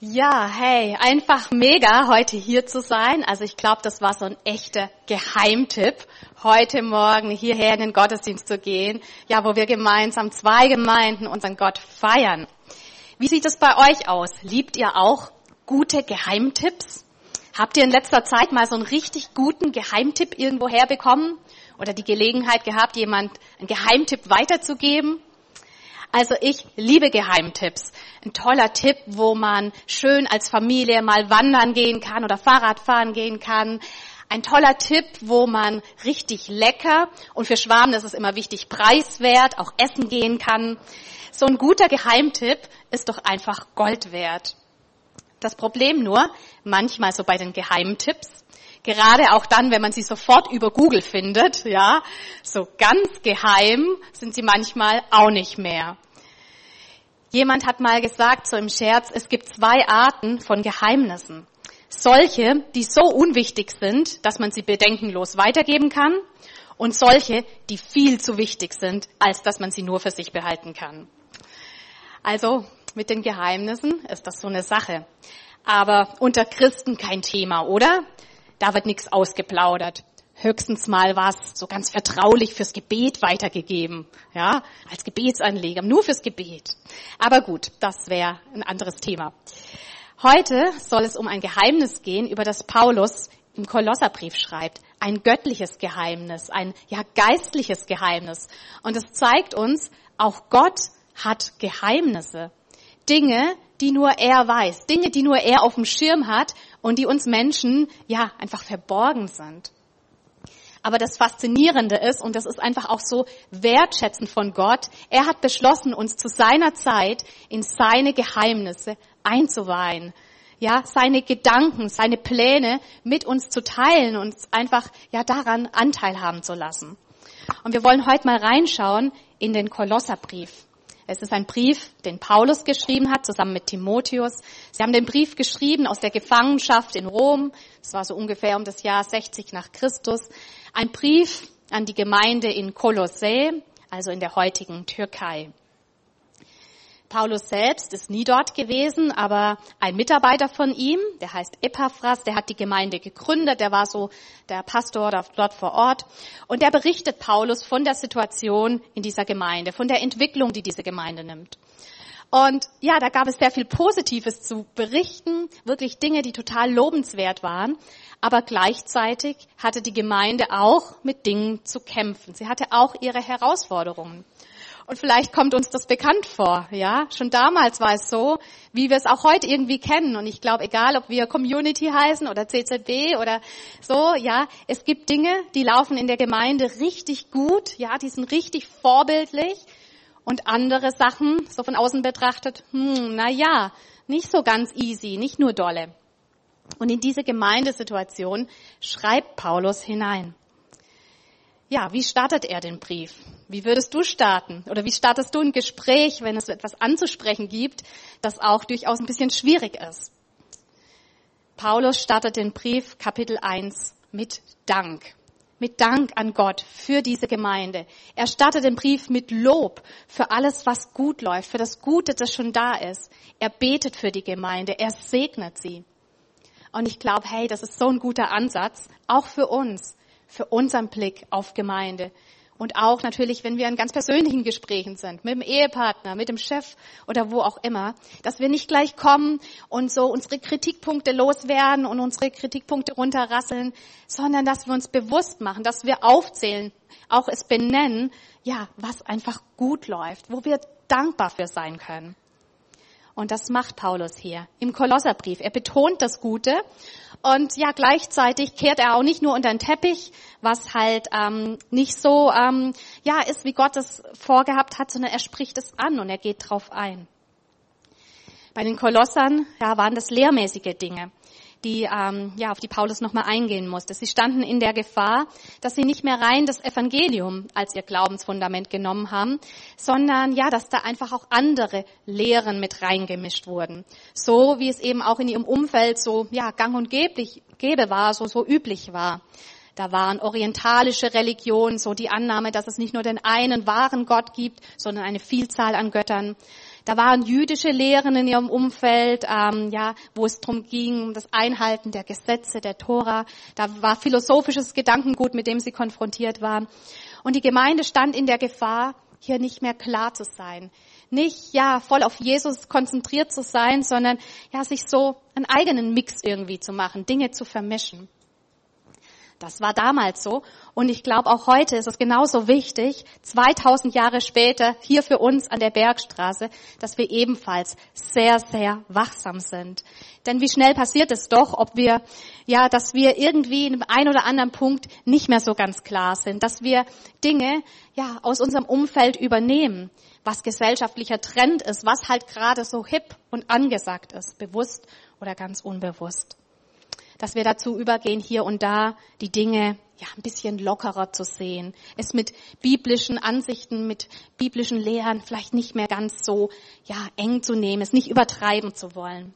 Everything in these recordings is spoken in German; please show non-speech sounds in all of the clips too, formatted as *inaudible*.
Ja, hey, einfach mega, heute hier zu sein. Also ich glaube, das war so ein echter Geheimtipp, heute Morgen hierher in den Gottesdienst zu gehen, ja, wo wir gemeinsam zwei Gemeinden unseren Gott feiern. Wie sieht es bei euch aus? Liebt ihr auch gute Geheimtipps? Habt ihr in letzter Zeit mal so einen richtig guten Geheimtipp irgendwo herbekommen? Oder die Gelegenheit gehabt, jemand einen Geheimtipp weiterzugeben? Also ich liebe Geheimtipps. Ein toller Tipp, wo man schön als Familie mal wandern gehen kann oder Fahrrad fahren gehen kann. Ein toller Tipp, wo man richtig lecker und für Schwaben ist es immer wichtig, preiswert, auch essen gehen kann. So ein guter Geheimtipp ist doch einfach Gold wert. Das Problem nur, manchmal so bei den Geheimtipps, gerade auch dann, wenn man sie sofort über Google findet, ja, so ganz geheim sind sie manchmal auch nicht mehr. Jemand hat mal gesagt, so im Scherz, es gibt zwei Arten von Geheimnissen. Solche, die so unwichtig sind, dass man sie bedenkenlos weitergeben kann und solche, die viel zu wichtig sind, als dass man sie nur für sich behalten kann. Also mit den Geheimnissen ist das so eine Sache. Aber unter Christen kein Thema, oder? Da wird nichts ausgeplaudert. Höchstens mal was so ganz vertraulich fürs Gebet weitergegeben, ja, als Gebetsanleger, nur fürs Gebet. Aber gut, das wäre ein anderes Thema. Heute soll es um ein Geheimnis gehen, über das Paulus im Kolosserbrief schreibt. Ein göttliches Geheimnis, ein ja geistliches Geheimnis. Und es zeigt uns, auch Gott hat Geheimnisse. Dinge, die nur er weiß, Dinge, die nur er auf dem Schirm hat und die uns Menschen ja einfach verborgen sind. Aber das Faszinierende ist, und das ist einfach auch so wertschätzend von Gott, er hat beschlossen, uns zu seiner Zeit in seine Geheimnisse einzuweihen. Ja, seine Gedanken, seine Pläne mit uns zu teilen und einfach, ja, daran Anteil haben zu lassen. Und wir wollen heute mal reinschauen in den Kolosserbrief. Es ist ein Brief, den Paulus geschrieben hat, zusammen mit Timotheus. Sie haben den Brief geschrieben aus der Gefangenschaft in Rom. Es war so ungefähr um das Jahr 60 nach Christus. Ein Brief an die Gemeinde in Kolossä, also in der heutigen Türkei. Paulus selbst ist nie dort gewesen, aber ein Mitarbeiter von ihm, der heißt Epaphras, der hat die Gemeinde gegründet, der war so der Pastor dort vor Ort und der berichtet Paulus von der Situation in dieser Gemeinde, von der Entwicklung, die diese Gemeinde nimmt. Und ja, da gab es sehr viel Positives zu berichten, wirklich Dinge, die total lobenswert waren. Aber gleichzeitig hatte die Gemeinde auch mit Dingen zu kämpfen. Sie hatte auch ihre Herausforderungen. Und vielleicht kommt uns das bekannt vor, ja. Schon damals war es so, wie wir es auch heute irgendwie kennen. Und ich glaube, egal, ob wir Community heißen oder CZB oder so, ja, es gibt Dinge, die laufen in der Gemeinde richtig gut, ja, die sind richtig vorbildlich. Und andere Sachen, so von außen betrachtet, hm, na ja, nicht so ganz easy, nicht nur dolle. Und in diese Gemeindesituation schreibt Paulus hinein. Ja, wie startet er den Brief? Wie würdest du starten? Oder wie startest du ein Gespräch, wenn es etwas anzusprechen gibt, das auch durchaus ein bisschen schwierig ist? Paulus startet den Brief Kapitel 1 mit Dank. Mit Dank an Gott für diese Gemeinde. Er startet den Brief mit Lob für alles, was gut läuft, für das Gute, das schon da ist. Er betet für die Gemeinde. Er segnet sie. Und ich glaube, hey, das ist so ein guter Ansatz, auch für uns für unseren Blick auf Gemeinde. Und auch natürlich, wenn wir in ganz persönlichen Gesprächen sind, mit dem Ehepartner, mit dem Chef oder wo auch immer, dass wir nicht gleich kommen und so unsere Kritikpunkte loswerden und unsere Kritikpunkte runterrasseln, sondern dass wir uns bewusst machen, dass wir aufzählen, auch es benennen, ja, was einfach gut läuft, wo wir dankbar für sein können. Und das macht Paulus hier im Kolosserbrief. Er betont das Gute und ja, gleichzeitig kehrt er auch nicht nur unter den Teppich, was halt ähm, nicht so ähm, ja ist, wie Gott es vorgehabt hat, sondern er spricht es an und er geht drauf ein. Bei den Kolossern ja, waren das lehrmäßige Dinge die, ähm, ja, auf die Paulus nochmal eingehen musste. Sie standen in der Gefahr, dass sie nicht mehr rein das Evangelium als ihr Glaubensfundament genommen haben, sondern ja, dass da einfach auch andere Lehren mit reingemischt wurden. So wie es eben auch in ihrem Umfeld so, ja, gang und geblich, gäbe war, so, so üblich war. Da waren orientalische Religionen, so die Annahme, dass es nicht nur den einen wahren Gott gibt, sondern eine Vielzahl an Göttern. Da waren jüdische Lehren in ihrem Umfeld, ähm, ja, wo es darum ging, um das Einhalten der Gesetze, der Tora. Da war philosophisches Gedankengut, mit dem sie konfrontiert waren. Und die Gemeinde stand in der Gefahr, hier nicht mehr klar zu sein. Nicht, ja, voll auf Jesus konzentriert zu sein, sondern, ja, sich so einen eigenen Mix irgendwie zu machen, Dinge zu vermischen. Das war damals so. Und ich glaube, auch heute ist es genauso wichtig, 2000 Jahre später, hier für uns an der Bergstraße, dass wir ebenfalls sehr, sehr wachsam sind. Denn wie schnell passiert es doch, ob wir, ja, dass wir irgendwie in einem oder anderen Punkt nicht mehr so ganz klar sind, dass wir Dinge, ja, aus unserem Umfeld übernehmen, was gesellschaftlicher Trend ist, was halt gerade so hip und angesagt ist, bewusst oder ganz unbewusst dass wir dazu übergehen, hier und da die Dinge ja ein bisschen lockerer zu sehen, es mit biblischen Ansichten, mit biblischen Lehren vielleicht nicht mehr ganz so ja eng zu nehmen, es nicht übertreiben zu wollen.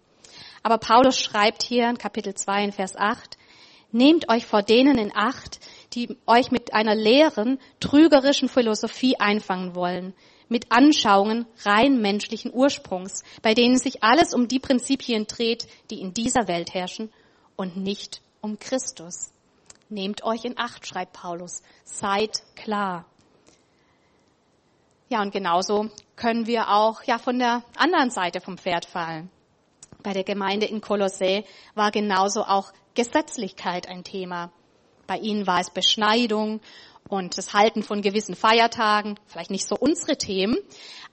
Aber Paulus schreibt hier in Kapitel 2 in Vers 8, Nehmt euch vor denen in Acht, die euch mit einer leeren, trügerischen Philosophie einfangen wollen, mit Anschauungen rein menschlichen Ursprungs, bei denen sich alles um die Prinzipien dreht, die in dieser Welt herrschen und nicht um Christus. Nehmt euch in Acht, schreibt Paulus. Seid klar. Ja, und genauso können wir auch ja von der anderen Seite vom Pferd fallen. Bei der Gemeinde in Kolossä war genauso auch Gesetzlichkeit ein Thema. Bei ihnen war es Beschneidung und das Halten von gewissen Feiertagen, vielleicht nicht so unsere Themen,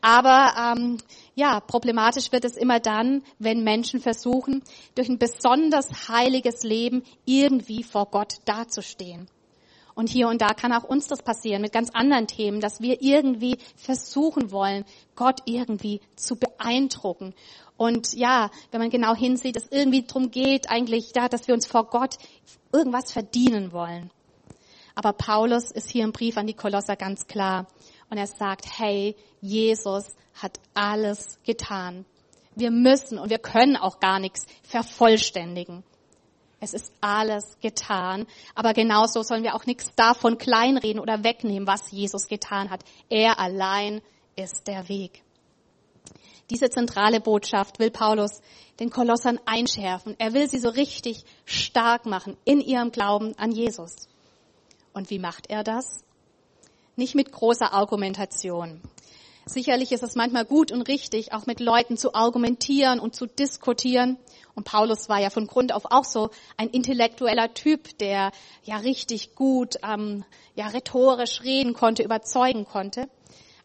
aber ähm, ja, problematisch wird es immer dann, wenn Menschen versuchen, durch ein besonders heiliges Leben irgendwie vor Gott dazustehen. Und hier und da kann auch uns das passieren mit ganz anderen Themen, dass wir irgendwie versuchen wollen, Gott irgendwie zu beeindrucken. Und ja, wenn man genau hinsieht, es irgendwie darum geht, eigentlich, ja, dass wir uns vor Gott irgendwas verdienen wollen. Aber Paulus ist hier im Brief an die Kolosser ganz klar. Und er sagt, hey, Jesus hat alles getan. Wir müssen und wir können auch gar nichts vervollständigen. Es ist alles getan. Aber genauso sollen wir auch nichts davon kleinreden oder wegnehmen, was Jesus getan hat. Er allein ist der Weg. Diese zentrale Botschaft will Paulus den Kolossern einschärfen. Er will sie so richtig stark machen in ihrem Glauben an Jesus. Und wie macht er das? Nicht mit großer Argumentation. Sicherlich ist es manchmal gut und richtig, auch mit Leuten zu argumentieren und zu diskutieren. Und Paulus war ja von Grund auf auch so ein intellektueller Typ, der ja richtig gut, ähm, ja rhetorisch reden konnte, überzeugen konnte.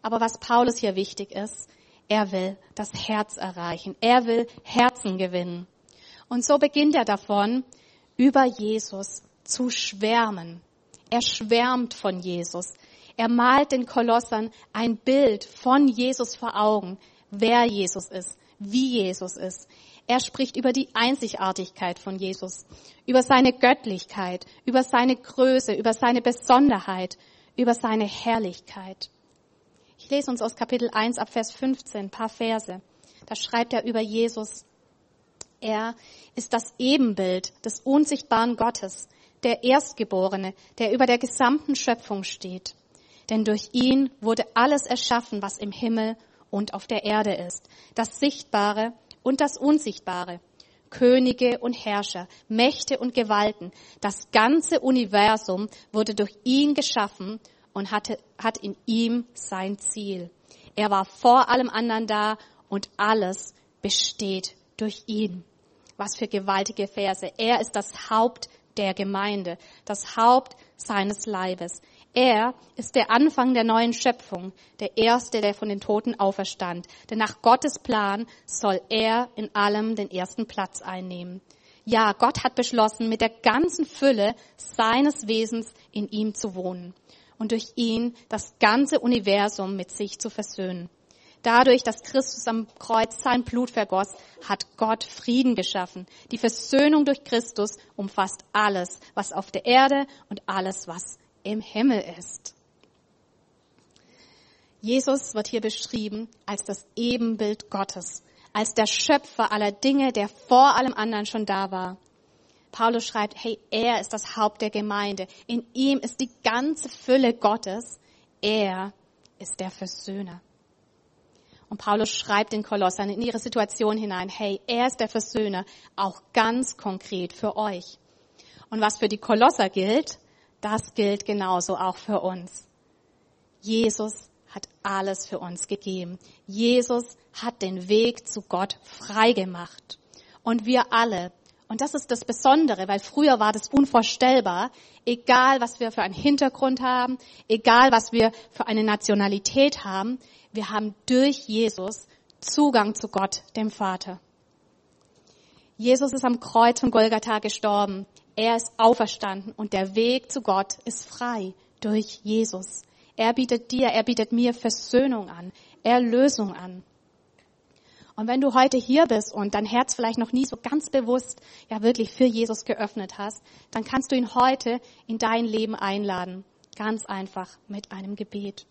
Aber was Paulus hier wichtig ist, er will das Herz erreichen. Er will Herzen gewinnen. Und so beginnt er davon, über Jesus zu schwärmen. Er schwärmt von Jesus. Er malt den Kolossern ein Bild von Jesus vor Augen, wer Jesus ist, wie Jesus ist. Er spricht über die Einzigartigkeit von Jesus, über seine Göttlichkeit, über seine Größe, über seine Besonderheit, über seine Herrlichkeit. Ich lese uns aus Kapitel 1 ab Vers 15 ein paar Verse. Da schreibt er über Jesus. Er ist das Ebenbild des unsichtbaren Gottes, der Erstgeborene, der über der gesamten Schöpfung steht. Denn durch ihn wurde alles erschaffen, was im Himmel und auf der Erde ist, das Sichtbare und das Unsichtbare, Könige und Herrscher, Mächte und Gewalten. Das ganze Universum wurde durch ihn geschaffen und hatte, hat in ihm sein Ziel. Er war vor allem anderen da und alles besteht durch ihn. Was für gewaltige Verse. Er ist das Haupt der Gemeinde, das Haupt seines Leibes. Er ist der Anfang der neuen Schöpfung, der Erste, der von den Toten auferstand. Denn nach Gottes Plan soll er in allem den ersten Platz einnehmen. Ja, Gott hat beschlossen, mit der ganzen Fülle seines Wesens in ihm zu wohnen und durch ihn das ganze Universum mit sich zu versöhnen. Dadurch, dass Christus am Kreuz sein Blut vergoss, hat Gott Frieden geschaffen. Die Versöhnung durch Christus umfasst alles, was auf der Erde und alles, was im Himmel ist. Jesus wird hier beschrieben als das Ebenbild Gottes, als der Schöpfer aller Dinge, der vor allem anderen schon da war. Paulus schreibt, hey, er ist das Haupt der Gemeinde. In ihm ist die ganze Fülle Gottes. Er ist der Versöhner. Und Paulus schreibt den Kolossern in ihre Situation hinein, hey, er ist der Versöhner, auch ganz konkret für euch. Und was für die Kolosser gilt, das gilt genauso auch für uns. Jesus hat alles für uns gegeben. Jesus hat den Weg zu Gott freigemacht. Und wir alle, und das ist das Besondere, weil früher war das unvorstellbar, egal was wir für einen Hintergrund haben, egal was wir für eine Nationalität haben, wir haben durch Jesus Zugang zu Gott, dem Vater. Jesus ist am Kreuz von Golgatha gestorben. Er ist auferstanden und der Weg zu Gott ist frei durch Jesus. Er bietet dir, er bietet mir Versöhnung an, Erlösung an. Und wenn du heute hier bist und dein Herz vielleicht noch nie so ganz bewusst, ja wirklich für Jesus geöffnet hast, dann kannst du ihn heute in dein Leben einladen. Ganz einfach mit einem Gebet.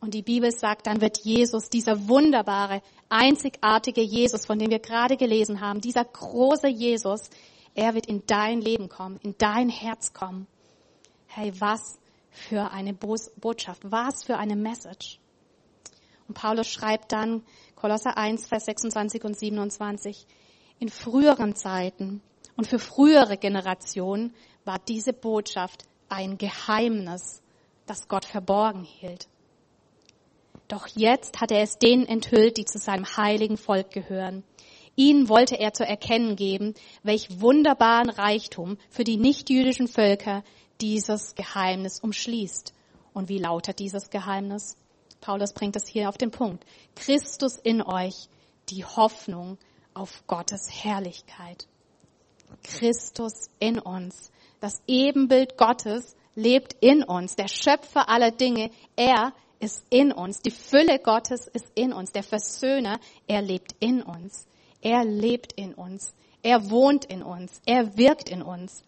Und die Bibel sagt, dann wird Jesus, dieser wunderbare, einzigartige Jesus, von dem wir gerade gelesen haben, dieser große Jesus, er wird in dein Leben kommen, in dein Herz kommen. Hey, was für eine Botschaft, was für eine Message. Und Paulus schreibt dann, Kolosser 1, Vers 26 und 27, in früheren Zeiten und für frühere Generationen war diese Botschaft ein Geheimnis, das Gott verborgen hielt. Doch jetzt hat er es denen enthüllt, die zu seinem heiligen Volk gehören. Ihnen wollte er zu erkennen geben, welch wunderbaren Reichtum für die nichtjüdischen Völker dieses Geheimnis umschließt. Und wie lautet dieses Geheimnis? Paulus bringt es hier auf den Punkt. Christus in euch, die Hoffnung auf Gottes Herrlichkeit. Christus in uns, das Ebenbild Gottes lebt in uns, der Schöpfer aller Dinge. Er ist in uns. Die Fülle Gottes ist in uns. Der Versöhner, er lebt in uns. Er lebt in uns. Er wohnt in uns. Er wirkt in uns.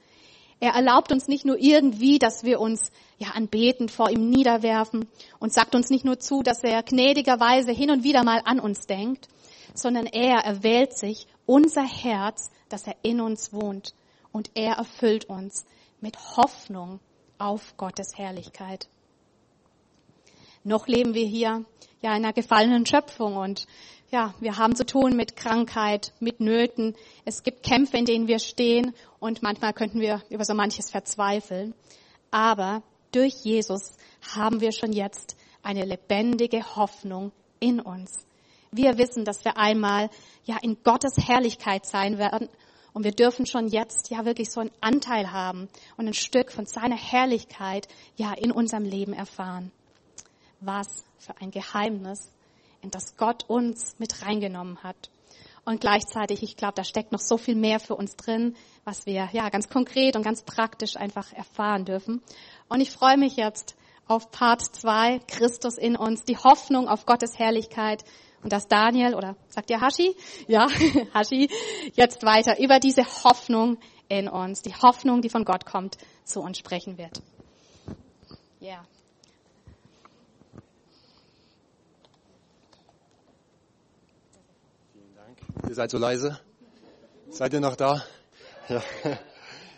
Er erlaubt uns nicht nur irgendwie, dass wir uns ja anbetend vor ihm niederwerfen und sagt uns nicht nur zu, dass er gnädigerweise hin und wieder mal an uns denkt, sondern er erwählt sich unser Herz, dass er in uns wohnt und er erfüllt uns mit Hoffnung auf Gottes Herrlichkeit. Noch leben wir hier ja in einer gefallenen Schöpfung und ja, wir haben zu tun mit Krankheit, mit Nöten. Es gibt Kämpfe, in denen wir stehen und manchmal könnten wir über so manches verzweifeln. Aber durch Jesus haben wir schon jetzt eine lebendige Hoffnung in uns. Wir wissen, dass wir einmal ja in Gottes Herrlichkeit sein werden und wir dürfen schon jetzt ja wirklich so einen Anteil haben und ein Stück von seiner Herrlichkeit ja in unserem Leben erfahren was für ein Geheimnis, in das Gott uns mit reingenommen hat. Und gleichzeitig, ich glaube, da steckt noch so viel mehr für uns drin, was wir ja ganz konkret und ganz praktisch einfach erfahren dürfen. Und ich freue mich jetzt auf Part 2, Christus in uns, die Hoffnung auf Gottes Herrlichkeit. Und dass Daniel, oder sagt ihr Hashi? Ja, *laughs* Hashi, jetzt weiter über diese Hoffnung in uns, die Hoffnung, die von Gott kommt, zu uns sprechen wird. Ja. Yeah. Ihr seid so leise. Seid ihr noch da? Ja. *laughs*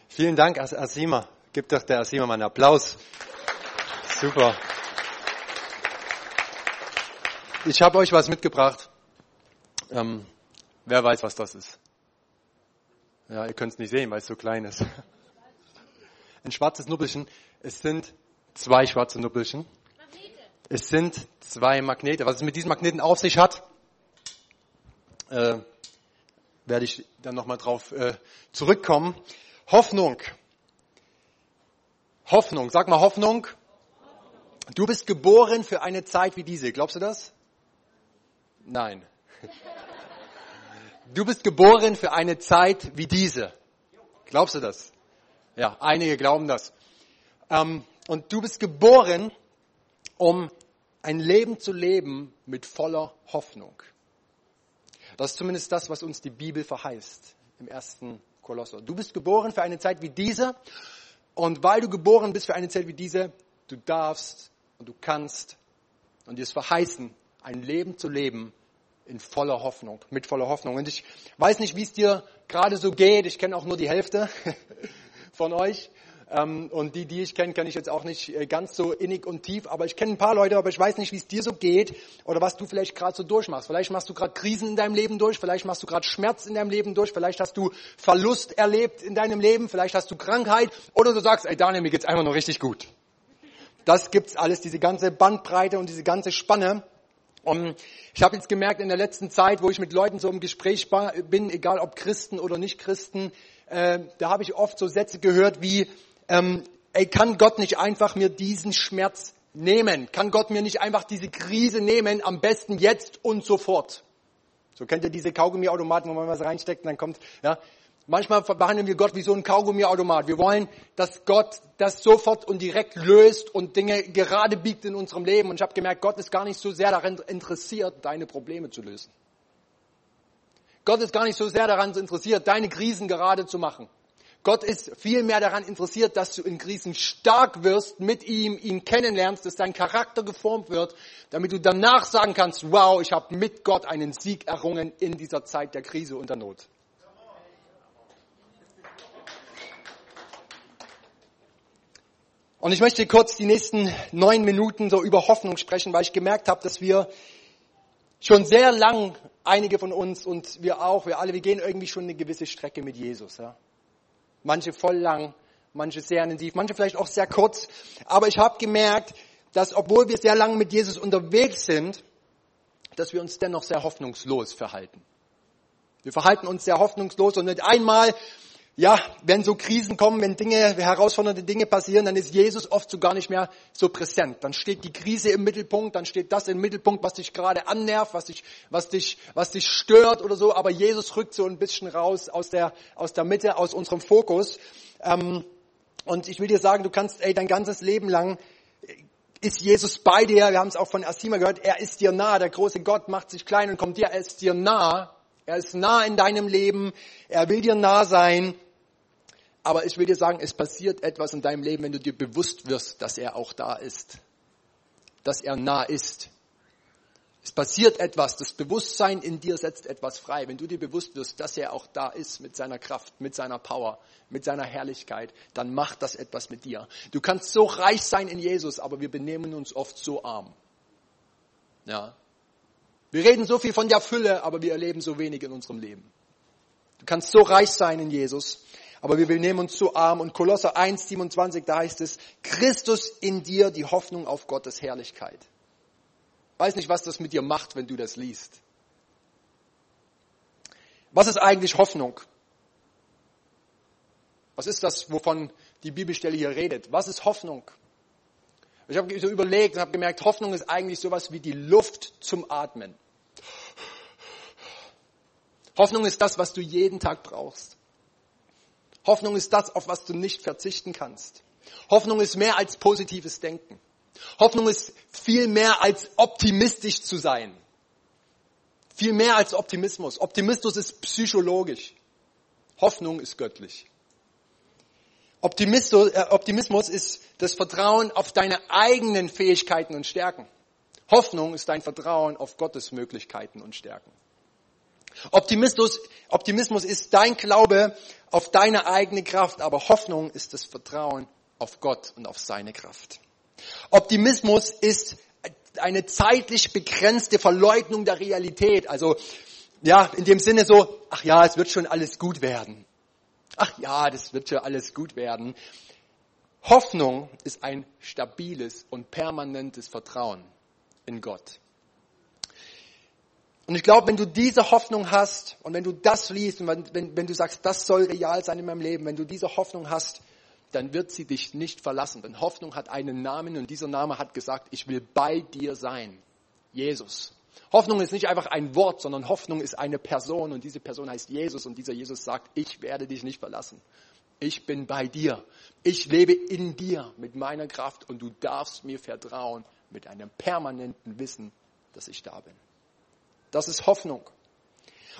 Vielen Dank, Asima. Gib doch der Asima mal einen Applaus. Super. Ich habe euch was mitgebracht. Ähm, wer weiß, was das ist? Ja, ihr könnt es nicht sehen, weil es so klein ist. Ein schwarzes Nuppelchen. Es sind zwei schwarze Nuppelchen. Es sind zwei Magnete. Was es mit diesen Magneten auf sich hat, äh, werde ich dann nochmal drauf äh, zurückkommen. Hoffnung. Hoffnung. Sag mal Hoffnung. Du bist geboren für eine Zeit wie diese. Glaubst du das? Nein. Du bist geboren für eine Zeit wie diese. Glaubst du das? Ja, einige glauben das. Ähm, und du bist geboren, um ein Leben zu leben mit voller Hoffnung. Das ist zumindest das, was uns die Bibel verheißt im ersten Kolosser. Du bist geboren für eine Zeit wie diese und weil du geboren bist für eine Zeit wie diese, du darfst und du kannst und dir ist verheißen, ein Leben zu leben in voller Hoffnung, mit voller Hoffnung. Und ich weiß nicht, wie es dir gerade so geht. Ich kenne auch nur die Hälfte *laughs* von euch. Ähm, und die, die ich kenne, kenne ich jetzt auch nicht äh, ganz so innig und tief. Aber ich kenne ein paar Leute, aber ich weiß nicht, wie es dir so geht oder was du vielleicht gerade so durchmachst. Vielleicht machst du gerade Krisen in deinem Leben durch, vielleicht machst du gerade Schmerz in deinem Leben durch, vielleicht hast du Verlust erlebt in deinem Leben, vielleicht hast du Krankheit oder du sagst, ey Daniel, mir geht's einfach nur richtig gut. Das gibt's alles, diese ganze Bandbreite und diese ganze Spanne. Und ich habe jetzt gemerkt in der letzten Zeit, wo ich mit Leuten so im Gespräch bin, egal ob Christen oder nicht Christen, äh, da habe ich oft so Sätze gehört wie, ähm, ey, kann Gott nicht einfach mir diesen Schmerz nehmen? Kann Gott mir nicht einfach diese Krise nehmen, am besten jetzt und sofort? So kennt ihr diese Kaugummiautomaten, wo man was reinsteckt und dann kommt, ja. Manchmal behandeln wir Gott wie so ein Kaugummiautomat. Wir wollen, dass Gott das sofort und direkt löst und Dinge gerade biegt in unserem Leben. Und ich habe gemerkt, Gott ist gar nicht so sehr daran interessiert, deine Probleme zu lösen. Gott ist gar nicht so sehr daran interessiert, deine Krisen gerade zu machen. Gott ist vielmehr daran interessiert, dass du in Krisen stark wirst, mit ihm, ihn kennenlernst, dass dein Charakter geformt wird, damit du danach sagen kannst, wow, ich habe mit Gott einen Sieg errungen in dieser Zeit der Krise und der Not. Und ich möchte kurz die nächsten neun Minuten so über Hoffnung sprechen, weil ich gemerkt habe, dass wir schon sehr lang, einige von uns und wir auch, wir alle, wir gehen irgendwie schon eine gewisse Strecke mit Jesus. Ja manche voll lang, manche sehr intensiv, manche vielleicht auch sehr kurz. Aber ich habe gemerkt, dass obwohl wir sehr lange mit Jesus unterwegs sind, dass wir uns dennoch sehr hoffnungslos verhalten. Wir verhalten uns sehr hoffnungslos und nicht einmal, ja, wenn so Krisen kommen, wenn Dinge, herausfordernde Dinge passieren, dann ist Jesus oft so gar nicht mehr so präsent. Dann steht die Krise im Mittelpunkt, dann steht das im Mittelpunkt, was dich gerade annervt, was dich, was dich, was dich stört oder so. Aber Jesus rückt so ein bisschen raus aus der, aus der Mitte, aus unserem Fokus. Ähm, und ich will dir sagen, du kannst, ey, dein ganzes Leben lang ist Jesus bei dir. Wir haben es auch von Asima gehört. Er ist dir nah. Der große Gott macht sich klein und kommt dir. Er ist dir nah. Er ist nah in deinem Leben. Er will dir nah sein. Aber ich will dir sagen, es passiert etwas in deinem Leben, wenn du dir bewusst wirst, dass er auch da ist. Dass er nah ist. Es passiert etwas. Das Bewusstsein in dir setzt etwas frei. Wenn du dir bewusst wirst, dass er auch da ist mit seiner Kraft, mit seiner Power, mit seiner Herrlichkeit, dann macht das etwas mit dir. Du kannst so reich sein in Jesus, aber wir benehmen uns oft so arm. Ja. Wir reden so viel von der Fülle, aber wir erleben so wenig in unserem Leben. Du kannst so reich sein in Jesus, aber wir nehmen uns so arm. Und Kolosser 1, 27, da heißt es, Christus in dir, die Hoffnung auf Gottes Herrlichkeit. Weiß nicht, was das mit dir macht, wenn du das liest. Was ist eigentlich Hoffnung? Was ist das, wovon die Bibelstelle hier redet? Was ist Hoffnung? Ich habe so überlegt und habe gemerkt, Hoffnung ist eigentlich sowas wie die Luft zum Atmen. Hoffnung ist das, was du jeden Tag brauchst. Hoffnung ist das, auf was du nicht verzichten kannst. Hoffnung ist mehr als positives Denken. Hoffnung ist viel mehr als optimistisch zu sein. Viel mehr als Optimismus. Optimismus ist psychologisch. Hoffnung ist göttlich. Optimismus, äh, Optimismus ist das Vertrauen auf deine eigenen Fähigkeiten und Stärken. Hoffnung ist dein Vertrauen auf Gottes Möglichkeiten und Stärken. Optimismus, Optimismus ist dein Glaube auf deine eigene Kraft, aber Hoffnung ist das Vertrauen auf Gott und auf seine Kraft. Optimismus ist eine zeitlich begrenzte Verleugnung der Realität. Also, ja, in dem Sinne so, ach ja, es wird schon alles gut werden. Ach ja, das wird schon alles gut werden. Hoffnung ist ein stabiles und permanentes Vertrauen in Gott. Und ich glaube, wenn du diese Hoffnung hast und wenn du das liest und wenn, wenn, wenn du sagst, das soll real sein in meinem Leben, wenn du diese Hoffnung hast, dann wird sie dich nicht verlassen. Denn Hoffnung hat einen Namen und dieser Name hat gesagt, ich will bei dir sein. Jesus. Hoffnung ist nicht einfach ein Wort, sondern Hoffnung ist eine Person und diese Person heißt Jesus und dieser Jesus sagt, ich werde dich nicht verlassen. Ich bin bei dir. Ich lebe in dir mit meiner Kraft und du darfst mir vertrauen mit einem permanenten Wissen, dass ich da bin. Das ist Hoffnung.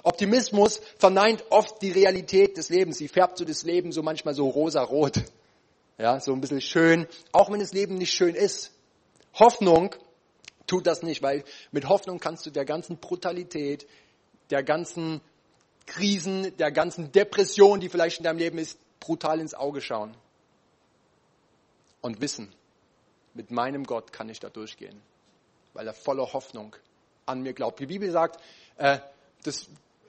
Optimismus verneint oft die Realität des Lebens. Sie färbt so das Leben so manchmal so rosa-rot. Ja, so ein bisschen schön, auch wenn das Leben nicht schön ist. Hoffnung tut das nicht, weil mit Hoffnung kannst du der ganzen Brutalität, der ganzen Krisen, der ganzen Depression, die vielleicht in deinem Leben ist, brutal ins Auge schauen. und wissen, mit meinem Gott kann ich da durchgehen, weil er voller Hoffnung an mir glaubt. Die Bibel sagt, äh, dass,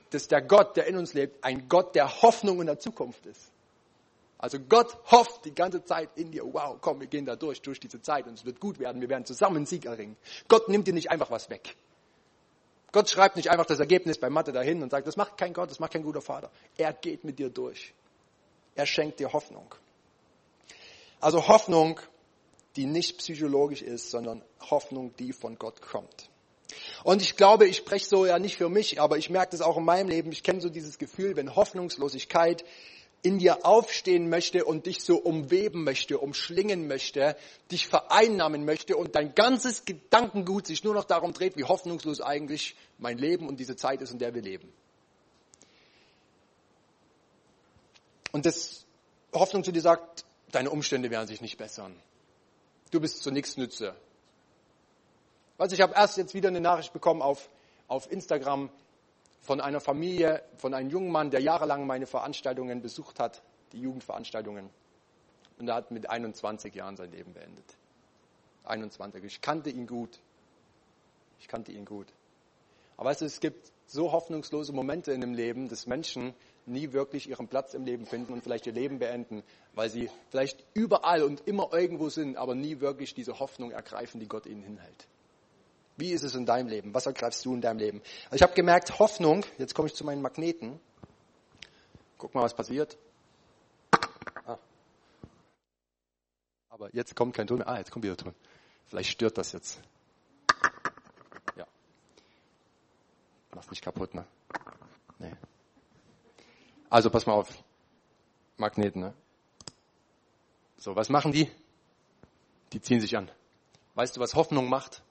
dass der Gott, der in uns lebt, ein Gott der Hoffnung in der Zukunft ist. Also Gott hofft die ganze Zeit in dir, wow, komm, wir gehen da durch, durch diese Zeit und es wird gut werden, wir werden zusammen Sieg erringen. Gott nimmt dir nicht einfach was weg. Gott schreibt nicht einfach das Ergebnis bei Mathe dahin und sagt, das macht kein Gott, das macht kein guter Vater. Er geht mit dir durch. Er schenkt dir Hoffnung. Also Hoffnung, die nicht psychologisch ist, sondern Hoffnung, die von Gott kommt. Und ich glaube, ich spreche so ja nicht für mich, aber ich merke das auch in meinem Leben. Ich kenne so dieses Gefühl, wenn Hoffnungslosigkeit in dir aufstehen möchte und dich so umweben möchte, umschlingen möchte, dich vereinnahmen möchte und dein ganzes Gedankengut sich nur noch darum dreht, wie hoffnungslos eigentlich mein Leben und diese Zeit ist, in der wir leben. Und das Hoffnung zu dir sagt, deine Umstände werden sich nicht bessern. Du bist zu nichts Nütze. Also ich habe erst jetzt wieder eine Nachricht bekommen auf, auf Instagram von einer Familie, von einem jungen Mann, der jahrelang meine Veranstaltungen besucht hat, die Jugendveranstaltungen. Und er hat mit 21 Jahren sein Leben beendet. 21. Ich kannte ihn gut. Ich kannte ihn gut. Aber weißt du, es gibt so hoffnungslose Momente in dem Leben, dass Menschen nie wirklich ihren Platz im Leben finden und vielleicht ihr Leben beenden, weil sie vielleicht überall und immer irgendwo sind, aber nie wirklich diese Hoffnung ergreifen, die Gott ihnen hinhält. Wie ist es in deinem Leben? Was ergreifst du in deinem Leben? Also ich habe gemerkt, Hoffnung, jetzt komme ich zu meinen Magneten. Guck mal, was passiert. Ah. Aber jetzt kommt kein Ton mehr. Ah, jetzt kommt wieder Ton. Vielleicht stört das jetzt. Ja. Mach's nicht kaputt, ne? Nee. Also pass mal auf. Magneten, ne? So, was machen die? Die ziehen sich an. Weißt du, was Hoffnung macht?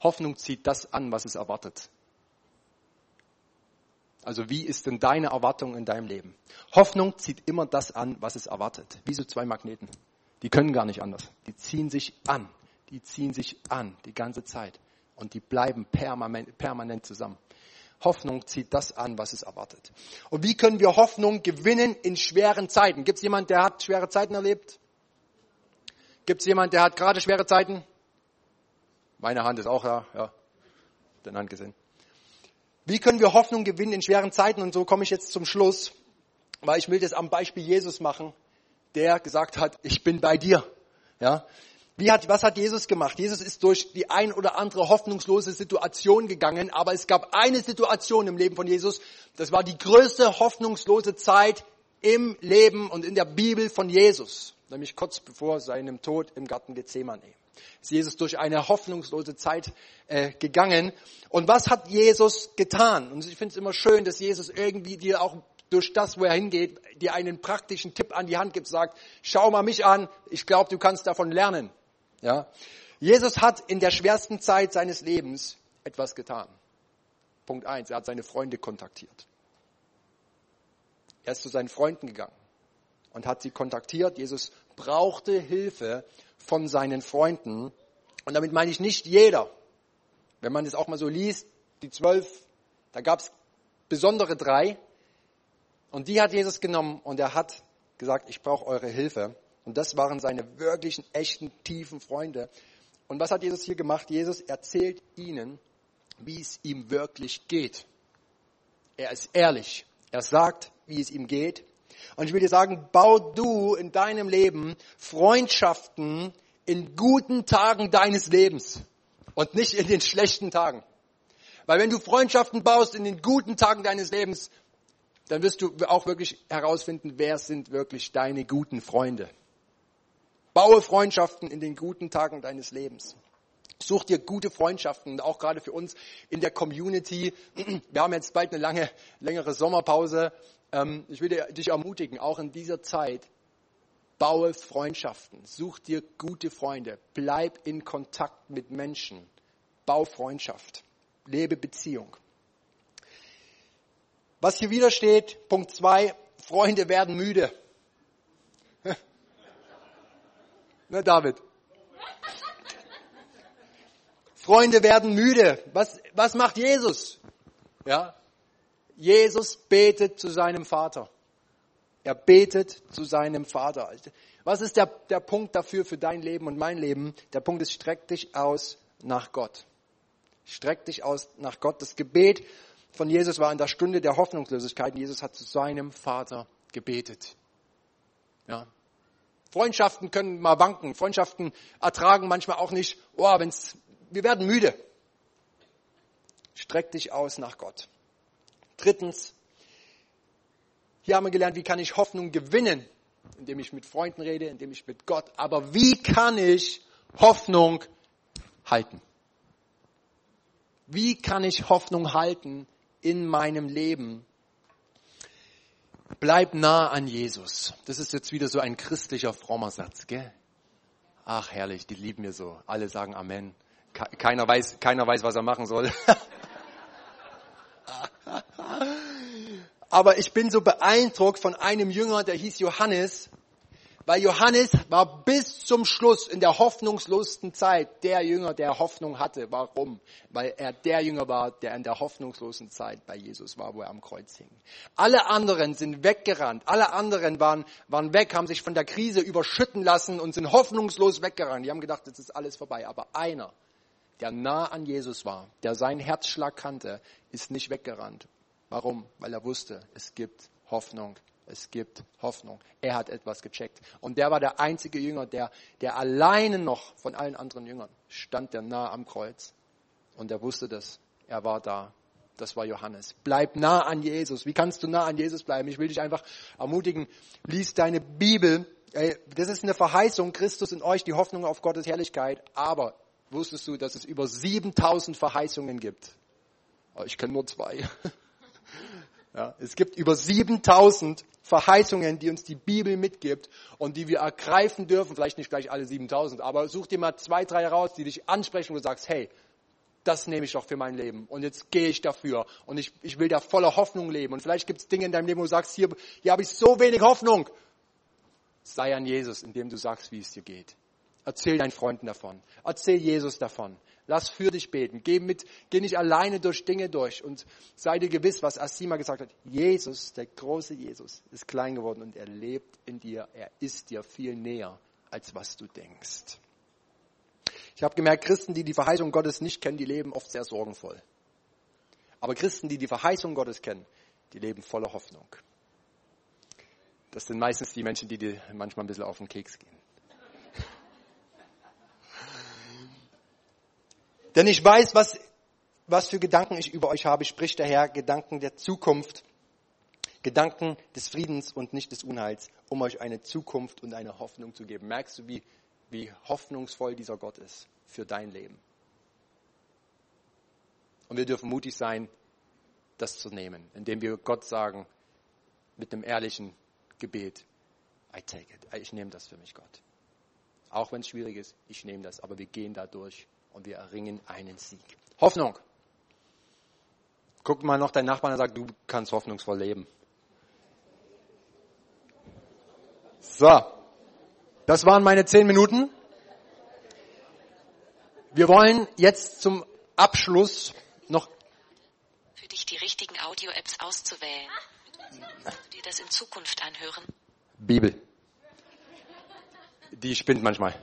Hoffnung zieht das an, was es erwartet. Also wie ist denn deine Erwartung in deinem Leben? Hoffnung zieht immer das an, was es erwartet. Wie so zwei Magneten. Die können gar nicht anders. Die ziehen sich an. Die ziehen sich an die ganze Zeit. Und die bleiben permanent, permanent zusammen. Hoffnung zieht das an, was es erwartet. Und wie können wir Hoffnung gewinnen in schweren Zeiten? Gibt es jemand, der hat schwere Zeiten erlebt? Gibt es jemand, der hat gerade schwere Zeiten? Meine Hand ist auch da, ja, den Hand gesehen. Wie können wir Hoffnung gewinnen in schweren Zeiten? Und so komme ich jetzt zum Schluss, weil ich will das am Beispiel Jesus machen, der gesagt hat, ich bin bei dir. Ja, wie hat, was hat Jesus gemacht? Jesus ist durch die ein oder andere hoffnungslose Situation gegangen, aber es gab eine Situation im Leben von Jesus, das war die größte hoffnungslose Zeit im Leben und in der Bibel von Jesus, nämlich kurz bevor seinem Tod im Garten Gethsemane ist Jesus durch eine hoffnungslose Zeit äh, gegangen. Und was hat Jesus getan? Und ich finde es immer schön, dass Jesus irgendwie dir auch durch das, wo er hingeht, dir einen praktischen Tipp an die Hand gibt, sagt, schau mal mich an, ich glaube, du kannst davon lernen. Ja? Jesus hat in der schwersten Zeit seines Lebens etwas getan. Punkt eins, er hat seine Freunde kontaktiert. Er ist zu seinen Freunden gegangen und hat sie kontaktiert. Jesus brauchte Hilfe von seinen Freunden. Und damit meine ich nicht jeder. Wenn man es auch mal so liest, die zwölf, da gab es besondere drei. Und die hat Jesus genommen und er hat gesagt, ich brauche eure Hilfe. Und das waren seine wirklichen, echten, tiefen Freunde. Und was hat Jesus hier gemacht? Jesus erzählt ihnen, wie es ihm wirklich geht. Er ist ehrlich. Er sagt, wie es ihm geht. Und ich will dir sagen, bau du in deinem Leben Freundschaften in guten Tagen deines Lebens und nicht in den schlechten Tagen. Weil wenn du Freundschaften baust in den guten Tagen deines Lebens, dann wirst du auch wirklich herausfinden, wer sind wirklich deine guten Freunde. Baue Freundschaften in den guten Tagen deines Lebens. Such dir gute Freundschaften, auch gerade für uns in der Community. Wir haben jetzt bald eine lange, längere Sommerpause. Ähm, ich will dich ermutigen, auch in dieser Zeit, baue Freundschaften, such dir gute Freunde, bleib in Kontakt mit Menschen, bau Freundschaft, lebe Beziehung. Was hier wieder steht, Punkt zwei: Freunde werden müde. *laughs* Na David. Freunde werden müde. Was, was macht Jesus? Ja, Jesus betet zu seinem Vater. Er betet zu seinem Vater. Was ist der, der Punkt dafür für dein Leben und mein Leben? Der Punkt ist, streck dich aus nach Gott. Streck dich aus nach Gott. Das Gebet von Jesus war in der Stunde der Hoffnungslosigkeit. Jesus hat zu seinem Vater gebetet. Ja. Freundschaften können mal wanken. Freundschaften ertragen manchmal auch nicht, oh, wenn's, wir werden müde. Streck dich aus nach Gott. Drittens, hier haben wir gelernt, wie kann ich Hoffnung gewinnen, indem ich mit Freunden rede, indem ich mit Gott. Aber wie kann ich Hoffnung halten? Wie kann ich Hoffnung halten in meinem Leben? Bleib nah an Jesus. Das ist jetzt wieder so ein christlicher frommer Satz, gell? Ach herrlich, die lieben mir so. Alle sagen Amen. Keiner weiß, keiner weiß, was er machen soll. *laughs* Aber ich bin so beeindruckt von einem Jünger, der hieß Johannes, weil Johannes war bis zum Schluss in der hoffnungslosen Zeit der Jünger, der Hoffnung hatte. Warum? Weil er der Jünger war, der in der hoffnungslosen Zeit bei Jesus war, wo er am Kreuz hing. Alle anderen sind weggerannt. Alle anderen waren, waren weg, haben sich von der Krise überschütten lassen und sind hoffnungslos weggerannt. Die haben gedacht, jetzt ist alles vorbei. Aber einer, der nah an Jesus war, der seinen Herzschlag kannte, ist nicht weggerannt. Warum? Weil er wusste, es gibt Hoffnung es gibt Hoffnung. Er hat etwas gecheckt. Und der war der einzige Jünger, der, der alleine noch von allen anderen Jüngern stand, der nah am Kreuz. Und er wusste das. Er war da. Das war Johannes. Bleib nah an Jesus. Wie kannst du nah an Jesus bleiben? Ich will dich einfach ermutigen. Lies deine Bibel. Das ist eine Verheißung. Christus in euch, die Hoffnung auf Gottes Herrlichkeit. Aber wusstest du, dass es über 7000 Verheißungen gibt? Oh, ich kenne nur zwei. *laughs* Ja, es gibt über 7000 Verheißungen, die uns die Bibel mitgibt und die wir ergreifen dürfen. Vielleicht nicht gleich alle 7000, aber such dir mal zwei, drei heraus, die dich ansprechen und du sagst, hey, das nehme ich doch für mein Leben und jetzt gehe ich dafür und ich, ich will da voller Hoffnung leben. Und vielleicht gibt es Dinge in deinem Leben, wo du sagst, hier, hier habe ich so wenig Hoffnung. Sei an Jesus, indem du sagst, wie es dir geht. Erzähl deinen Freunden davon. Erzähl Jesus davon. Lass für dich beten. Geh mit, geh nicht alleine durch Dinge durch und sei dir gewiss, was Asima gesagt hat. Jesus, der große Jesus, ist klein geworden und er lebt in dir. Er ist dir viel näher, als was du denkst. Ich habe gemerkt, Christen, die die Verheißung Gottes nicht kennen, die leben oft sehr sorgenvoll. Aber Christen, die die Verheißung Gottes kennen, die leben voller Hoffnung. Das sind meistens die Menschen, die dir manchmal ein bisschen auf den Keks gehen. Denn ich weiß, was, was für Gedanken ich über euch habe, spricht der Herr, Gedanken der Zukunft, Gedanken des Friedens und nicht des Unheils, um euch eine Zukunft und eine Hoffnung zu geben. Merkst du, wie, wie hoffnungsvoll dieser Gott ist für dein Leben? Und wir dürfen mutig sein, das zu nehmen, indem wir Gott sagen, mit einem ehrlichen Gebet, I take it. Ich nehme das für mich, Gott. Auch wenn es schwierig ist, ich nehme das, aber wir gehen da durch und wir erringen einen Sieg. Hoffnung. Guck mal noch deinen Nachbarn und sag, du kannst hoffnungsvoll leben. So, das waren meine zehn Minuten. Wir wollen jetzt zum Abschluss noch für dich die richtigen Audio-Apps auszuwählen. Kannst du dir das in Zukunft anhören? Bibel. Die spinnt manchmal.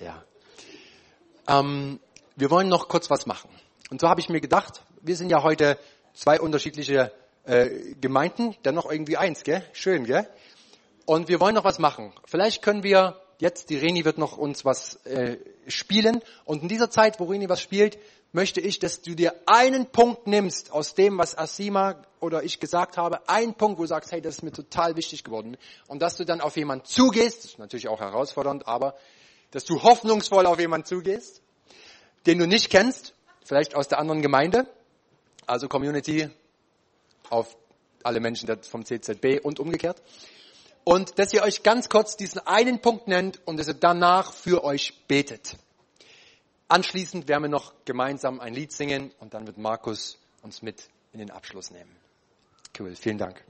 Ja. Ähm, wir wollen noch kurz was machen. Und so habe ich mir gedacht, wir sind ja heute zwei unterschiedliche äh, Gemeinden, dann noch irgendwie eins, gell? Schön, gell? Und wir wollen noch was machen. Vielleicht können wir jetzt, die Reni wird noch uns was äh, spielen. Und in dieser Zeit, wo Reni was spielt, möchte ich, dass du dir einen Punkt nimmst aus dem, was Asima oder ich gesagt habe, einen Punkt, wo du sagst, hey, das ist mir total wichtig geworden. Und dass du dann auf jemanden zugehst, das ist natürlich auch herausfordernd, aber dass du hoffnungsvoll auf jemanden zugehst, den du nicht kennst, vielleicht aus der anderen Gemeinde, also Community, auf alle Menschen vom CZB und umgekehrt. Und dass ihr euch ganz kurz diesen einen Punkt nennt und dass ihr danach für euch betet. Anschließend werden wir noch gemeinsam ein Lied singen und dann wird Markus uns mit in den Abschluss nehmen. Cool, vielen Dank.